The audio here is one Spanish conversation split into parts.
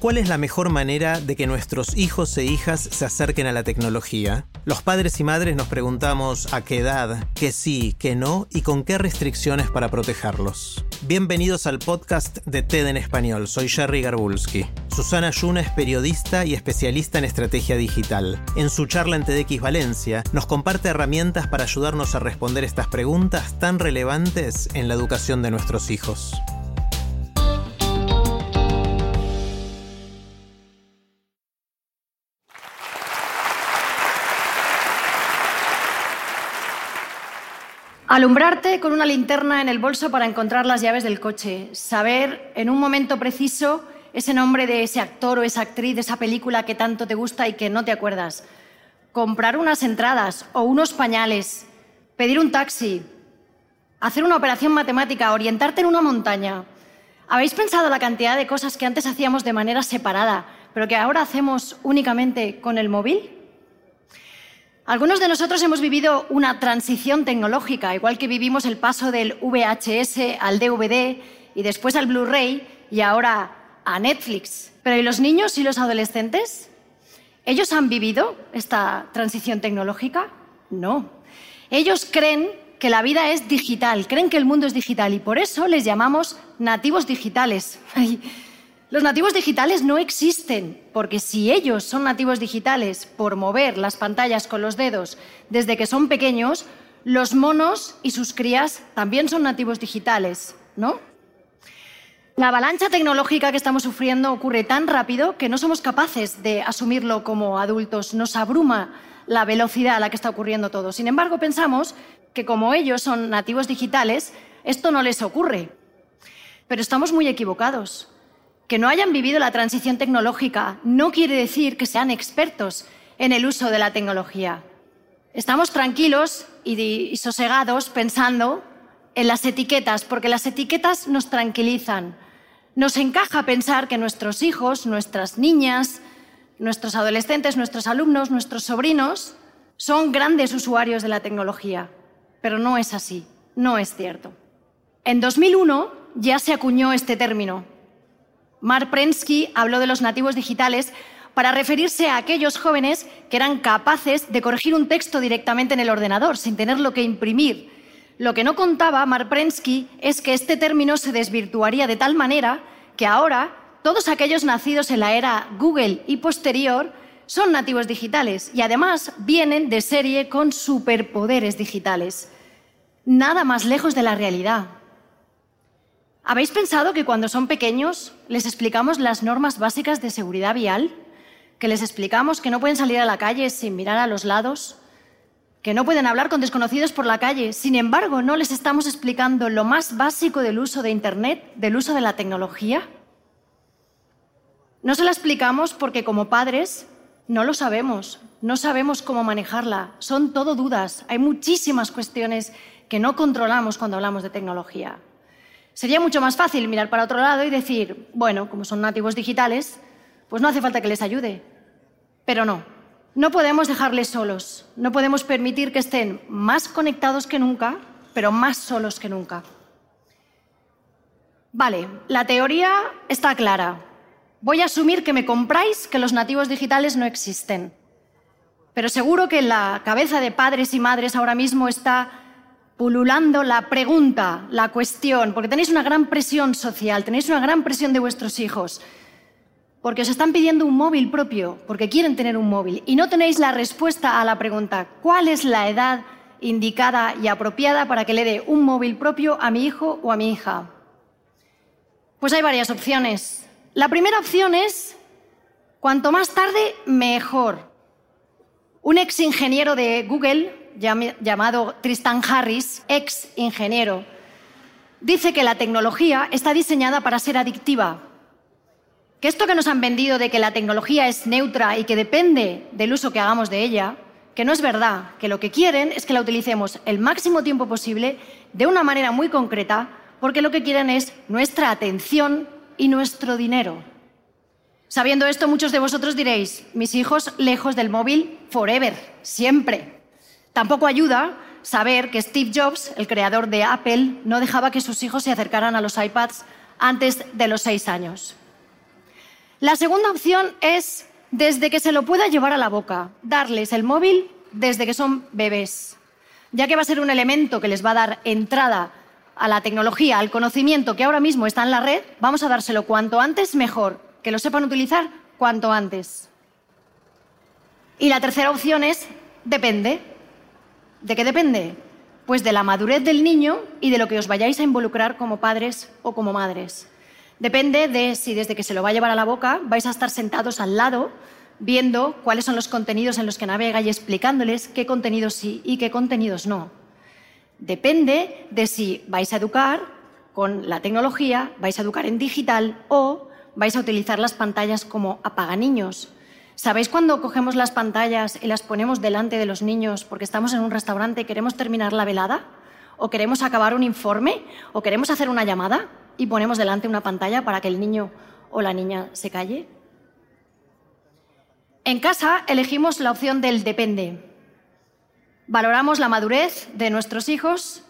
¿Cuál es la mejor manera de que nuestros hijos e hijas se acerquen a la tecnología? Los padres y madres nos preguntamos a qué edad, qué sí, qué no y con qué restricciones para protegerlos. Bienvenidos al podcast de TED en español. Soy Jerry Garbulski. Susana Yuna es periodista y especialista en estrategia digital. En su charla en TEDx Valencia nos comparte herramientas para ayudarnos a responder estas preguntas tan relevantes en la educación de nuestros hijos. Alumbrarte con una linterna en el bolso para encontrar las llaves del coche. Saber en un momento preciso ese nombre de ese actor o esa actriz de esa película que tanto te gusta y que no te acuerdas. Comprar unas entradas o unos pañales. Pedir un taxi. Hacer una operación matemática. Orientarte en una montaña. ¿Habéis pensado la cantidad de cosas que antes hacíamos de manera separada, pero que ahora hacemos únicamente con el móvil? Algunos de nosotros hemos vivido una transición tecnológica, igual que vivimos el paso del VHS al DVD y después al Blu-ray y ahora a Netflix. Pero ¿y los niños y los adolescentes? ¿Ellos han vivido esta transición tecnológica? No. Ellos creen que la vida es digital, creen que el mundo es digital y por eso les llamamos nativos digitales. Los nativos digitales no existen, porque si ellos son nativos digitales por mover las pantallas con los dedos desde que son pequeños, los monos y sus crías también son nativos digitales, ¿no? La avalancha tecnológica que estamos sufriendo ocurre tan rápido que no somos capaces de asumirlo como adultos. Nos abruma la velocidad a la que está ocurriendo todo. Sin embargo, pensamos que como ellos son nativos digitales, esto no les ocurre. Pero estamos muy equivocados. Que no hayan vivido la transición tecnológica no quiere decir que sean expertos en el uso de la tecnología. Estamos tranquilos y, sosegados pensando en las etiquetas, porque las etiquetas nos tranquilizan. Nos encaja pensar que nuestros hijos, nuestras niñas, nuestros adolescentes, nuestros alumnos, nuestros sobrinos son grandes usuarios de la tecnología. Pero no es así, no es cierto. En 2001 ya se acuñó este término, Mark Prensky habló de los nativos digitales para referirse a aquellos jóvenes que eran capaces de corregir un texto directamente en el ordenador sin tenerlo que imprimir. Lo que no contaba Mark Prensky es que este término se desvirtuaría de tal manera que ahora todos aquellos nacidos en la era Google y posterior son nativos digitales y además vienen de serie con superpoderes digitales. Nada más lejos de la realidad. ¿Habéis pensado que cuando son pequeños les explicamos las normas básicas de seguridad vial? ¿Que les explicamos que no pueden salir a la calle sin mirar a los lados? ¿Que no pueden hablar con desconocidos por la calle? Sin embargo, ¿no les estamos explicando lo más básico del uso de Internet, del uso de la tecnología? No se la explicamos porque como padres no lo sabemos, no sabemos cómo manejarla, son todo dudas, hay muchísimas cuestiones que no controlamos cuando hablamos de tecnología. Sería mucho más fácil mirar para otro lado y decir, bueno, como son nativos digitales, pues no hace falta que les ayude. Pero no, no podemos dejarles solos, no podemos permitir que estén más conectados que nunca, pero más solos que nunca. Vale, la teoría está clara. Voy a asumir que me compráis que los nativos digitales no existen. Pero seguro que en la cabeza de padres y madres ahora mismo está pululando la pregunta, la cuestión, porque tenéis una gran presión social, tenéis una gran presión de vuestros hijos, porque os están pidiendo un móvil propio, porque quieren tener un móvil, y no tenéis la respuesta a la pregunta, ¿cuál es la edad indicada y apropiada para que le dé un móvil propio a mi hijo o a mi hija? Pues hay varias opciones. La primera opción es, cuanto más tarde, mejor. Un ex ingeniero de Google llamado Tristan Harris, ex ingeniero, dice que la tecnología está diseñada para ser adictiva. Que esto que nos han vendido de que la tecnología es neutra y que depende del uso que hagamos de ella, que no es verdad, que lo que quieren es que la utilicemos el máximo tiempo posible de una manera muy concreta, porque lo que quieren es nuestra atención y nuestro dinero. Sabiendo esto, muchos de vosotros diréis, mis hijos lejos del móvil forever, siempre. Tampoco ayuda saber que Steve Jobs, el creador de Apple, no dejaba que sus hijos se acercaran a los iPads antes de los seis años. La segunda opción es desde que se lo pueda llevar a la boca, darles el móvil desde que son bebés, ya que va a ser un elemento que les va a dar entrada a la tecnología, al conocimiento que ahora mismo está en la red, vamos a dárselo cuanto antes mejor, que lo sepan utilizar cuanto antes. Y la tercera opción es depende. ¿De qué depende? Pues de la madurez del niño y de lo que os vayáis a involucrar como padres o como madres. Depende de si desde que se lo va a llevar a la boca vais a estar sentados al lado viendo cuáles son los contenidos en los que navega y explicándoles qué contenidos sí y qué contenidos no. Depende de si vais a educar con la tecnología, vais a educar en digital o vais a utilizar las pantallas como apaganiños. ¿Sabéis cuando cogemos las pantallas y las ponemos delante de los niños porque estamos en un restaurante y queremos terminar la velada? ¿O queremos acabar un informe? ¿O queremos hacer una llamada? y ponemos delante una pantalla para que el niño o la niña se calle? En casa elegimos la opción del depende. Valoramos la madurez de nuestros hijos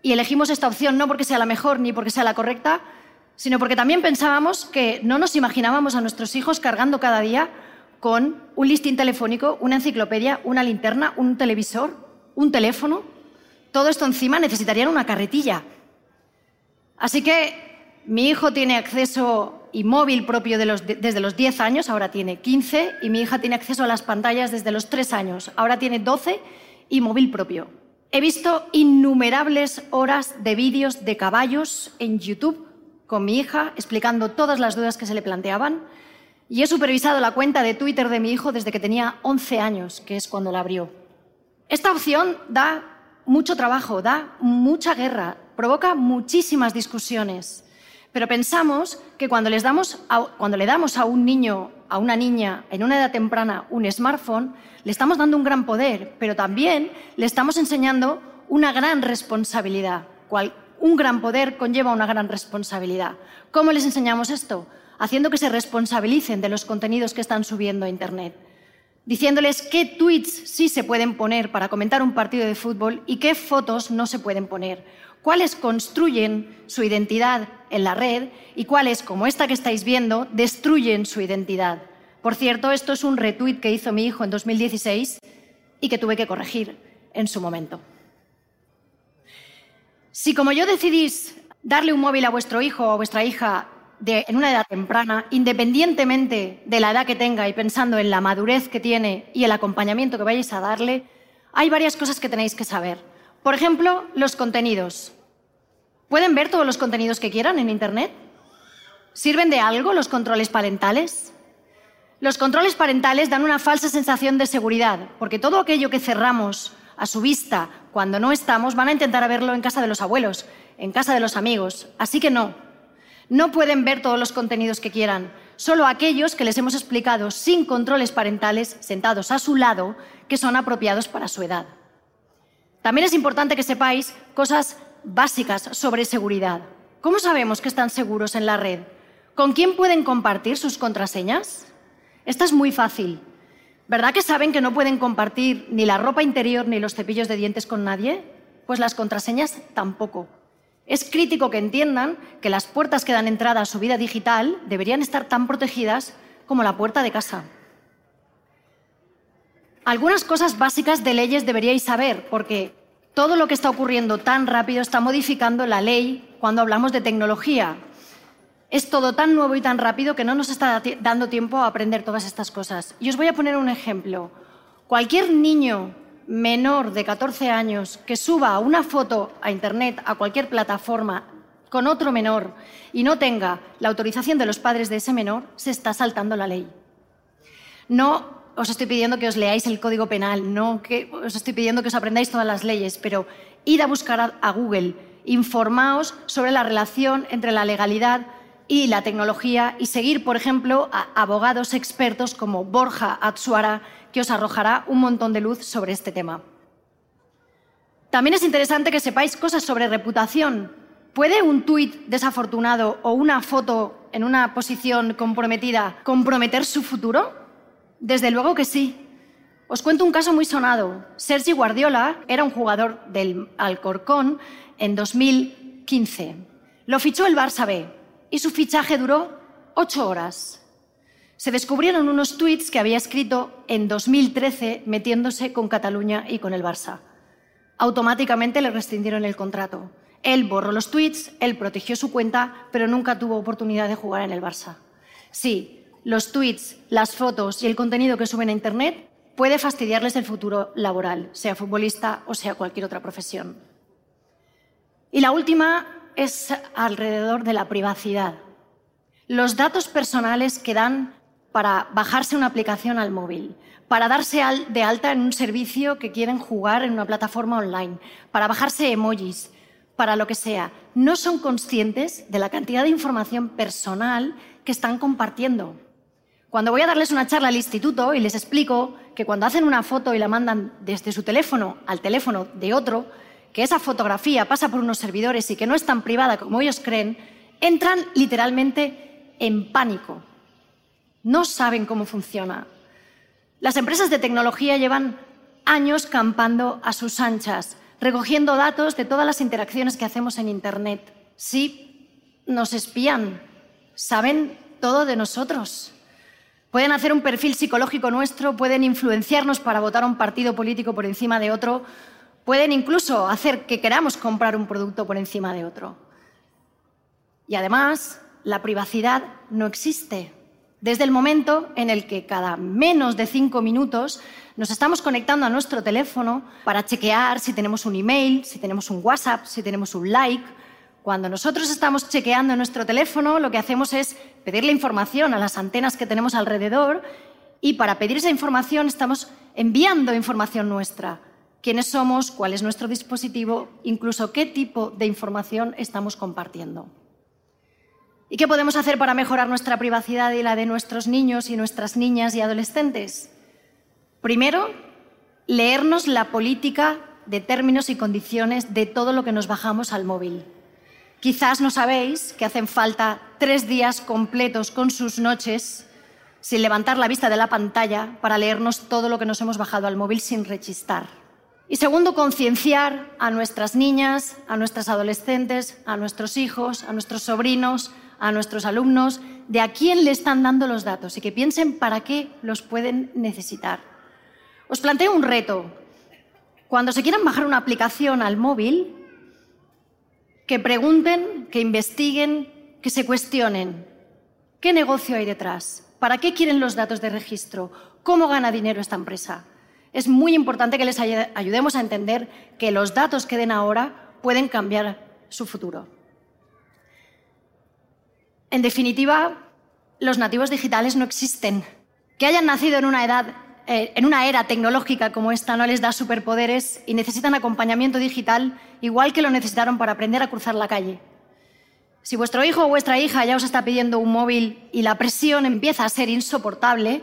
y elegimos esta opción no porque sea la mejor ni porque sea la correcta, sino porque también pensábamos que no nos imaginábamos a nuestros hijos cargando cada día con un listín telefónico, una enciclopedia, una linterna, un televisor, un teléfono. Todo esto encima necesitarían una carretilla. Así que mi hijo tiene acceso y móvil propio desde los 10 años, ahora tiene 15, y mi hija tiene acceso a las pantallas desde los 3 años, ahora tiene 12 y móvil propio. He visto innumerables horas de vídeos de caballos en YouTube con mi hija explicando todas las dudas que se le planteaban y he supervisado la cuenta de Twitter de mi hijo desde que tenía 11 años, que es cuando la abrió. Esta opción da mucho trabajo, da mucha guerra, provoca muchísimas discusiones. Pero pensamos que cuando, les damos cuando le damos a un niño, a una niña, en una edad temprana, un smartphone, le estamos dando un gran poder, pero también le estamos enseñando una gran responsabilidad. un gran poder conlleva una gran responsabilidad. ¿Cómo les enseñamos esto? Haciendo que se responsabilicen de los contenidos que están subiendo a Internet. Diciéndoles qué tweets sí se pueden poner para comentar un partido de fútbol y qué fotos no se pueden poner cuáles construyen su identidad en la red y cuáles, como esta que estáis viendo, destruyen su identidad. Por cierto, esto es un retweet que hizo mi hijo en 2016 y que tuve que corregir en su momento. Si como yo decidís darle un móvil a vuestro hijo o a vuestra hija en una edad temprana, independientemente de la edad que tenga y pensando en la madurez que tiene y el acompañamiento que vayáis a darle, hay varias cosas que tenéis que saber. Por ejemplo, los contenidos. ¿Pueden ver todos los contenidos que quieran en Internet? ¿Sirven de algo los controles parentales? Los controles parentales dan una falsa sensación de seguridad, porque todo aquello que cerramos a su vista cuando no estamos van a intentar verlo en casa de los abuelos, en casa de los amigos. Así que no, no pueden ver todos los contenidos que quieran, solo aquellos que les hemos explicado sin controles parentales, sentados a su lado, que son apropiados para su edad. También es importante que sepáis cosas básicas sobre seguridad. ¿Cómo sabemos que están seguros en la red? ¿Con quién pueden compartir sus contraseñas? Esta es muy fácil. ¿Verdad que saben que no pueden compartir ni la ropa interior ni los cepillos de dientes con nadie? Pues las contraseñas tampoco. Es crítico que entiendan que las puertas que dan entrada a su vida digital deberían estar tan protegidas como la puerta de casa. Algunas cosas básicas de leyes deberíais saber, porque todo lo que está ocurriendo tan rápido está modificando la ley cuando hablamos de tecnología. Es todo tan nuevo y tan rápido que no nos está dando tiempo a aprender todas estas cosas. Y os voy a poner un ejemplo. Cualquier niño menor de 14 años que suba una foto a Internet, a cualquier plataforma, con otro menor y no tenga la autorización de los padres de ese menor, se está saltando la ley. No os estoy pidiendo que os leáis el Código Penal, no que os estoy pidiendo que os aprendáis todas las leyes, pero id a buscar a, Google Informaos sobre la relación entre la legalidad y la tecnología y seguir, por ejemplo, a abogados expertos como Borja Atsuara, que os arrojará un montón de luz sobre este tema. También es interesante que sepáis cosas sobre reputación. ¿Puede un tuit desafortunado o una foto en una posición comprometida comprometer su futuro? Desde luego que sí. Os cuento un caso muy sonado. Sergi Guardiola era un jugador del Alcorcón en 2015. Lo fichó el Barça B y su fichaje duró ocho horas. Se descubrieron unos tuits que había escrito en 2013 metiéndose con Cataluña y con el Barça. Automáticamente le rescindieron el contrato. Él borró los tweets, él protegió su cuenta, pero nunca tuvo oportunidad de jugar en el Barça. Sí, los tweets, las fotos y el contenido que suben a Internet puede fastidiarles el futuro laboral, sea futbolista o sea cualquier otra profesión. Y la última es alrededor de la privacidad. Los datos personales que dan para bajarse una aplicación al móvil, para darse de alta en un servicio que quieren jugar en una plataforma online, para bajarse emojis, para lo que sea, no son conscientes de la cantidad de información personal que están compartiendo. Cuando voy a darles una charla al instituto y les explico que cuando hacen una foto y la mandan desde su teléfono al teléfono de otro, que esa fotografía pasa por unos servidores y que no es tan privada como ellos creen, entran literalmente en pánico. No saben cómo funciona. Las empresas de tecnología llevan años campando a sus anchas, recogiendo datos de todas las interacciones que hacemos en Internet. Sí, nos espían, saben todo de nosotros. Pueden hacer un perfil psicológico nuestro, pueden influenciarnos para votar a un partido político por encima de otro, pueden incluso hacer que queramos comprar un producto por encima de otro. Y además, la privacidad no existe. Desde el momento en el que cada menos de cinco minutos nos estamos conectando a nuestro teléfono para chequear si tenemos un email, si tenemos un WhatsApp, si tenemos un like, cuando nosotros estamos chequeando nuestro teléfono, lo que hacemos es pedirle información a las antenas que tenemos alrededor y para pedir esa información estamos enviando información nuestra. ¿Quiénes somos? ¿Cuál es nuestro dispositivo? Incluso qué tipo de información estamos compartiendo. ¿Y qué podemos hacer para mejorar nuestra privacidad y la de nuestros niños y nuestras niñas y adolescentes? Primero, leernos la política de términos y condiciones de todo lo que nos bajamos al móvil. Quizás no sabéis que hacen falta tres días completos con sus noches sin levantar la vista de la pantalla para leernos todo lo que nos hemos bajado al móvil sin rechistar. Y segundo, concienciar a nuestras niñas, a nuestras adolescentes, a nuestros hijos, a nuestros sobrinos, a nuestros alumnos, de a quién le están dando los datos y que piensen para qué los pueden necesitar. Os planteo un reto. Cuando se quieran bajar una aplicación al móvil, que pregunten, que investiguen, que se cuestionen. ¿Qué negocio hay detrás? ¿Para qué quieren los datos de registro? ¿Cómo gana dinero esta empresa? Es muy importante que les ayudemos a entender que los datos que den ahora pueden cambiar su futuro. En definitiva, los nativos digitales no existen. Que hayan nacido en una edad eh, en una era tecnológica como esta no les da superpoderes y necesitan acompañamiento digital igual que lo necesitaron para aprender a cruzar la calle. Si vuestro hijo o vuestra hija ya os está pidiendo un móvil y la presión empieza a ser insoportable,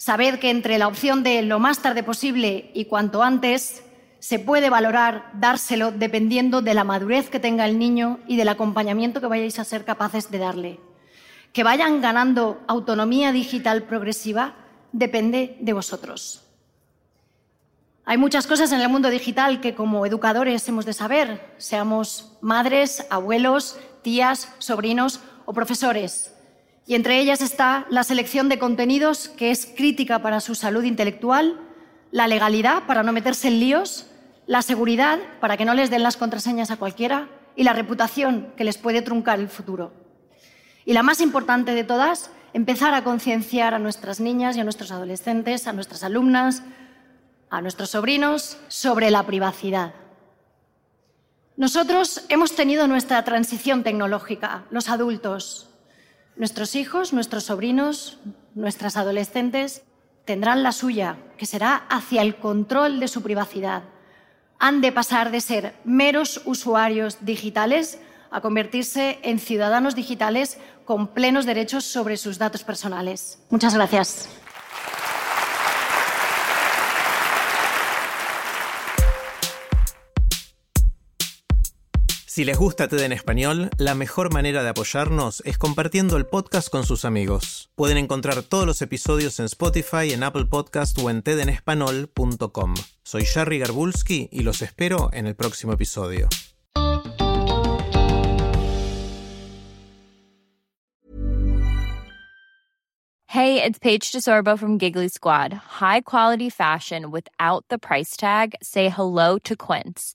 sabed que entre la opción de lo más tarde posible y cuanto antes se puede valorar dárselo dependiendo de la madurez que tenga el niño y del acompañamiento que vayáis a ser capaces de darle. Que vayan ganando autonomía digital progresiva depende de vosotros. Hay muchas cosas en el mundo digital que como educadores hemos de saber, seamos madres, abuelos, tías, sobrinos o profesores. Y entre ellas está la selección de contenidos, que es crítica para su salud intelectual, la legalidad para no meterse en líos, la seguridad para que no les den las contraseñas a cualquiera y la reputación que les puede truncar el futuro. Y la más importante de todas empezar a concienciar a nuestras niñas y a nuestros adolescentes, a nuestras alumnas, a nuestros sobrinos sobre la privacidad. Nosotros hemos tenido nuestra transición tecnológica, los adultos. Nuestros hijos, nuestros sobrinos, nuestras adolescentes tendrán la suya, que será hacia el control de su privacidad, han de pasar de ser meros usuarios digitales a convertirse en ciudadanos digitales con plenos derechos sobre sus datos personales. Muchas gracias. Si les gusta TED en español, la mejor manera de apoyarnos es compartiendo el podcast con sus amigos. Pueden encontrar todos los episodios en Spotify, en Apple Podcast o en tedenespanol.com. Soy Jerry Garbulski y los espero en el próximo episodio. Hey, it's Paige DeSorbo from Giggly Squad. High quality fashion without the price tag. Say hello to Quince.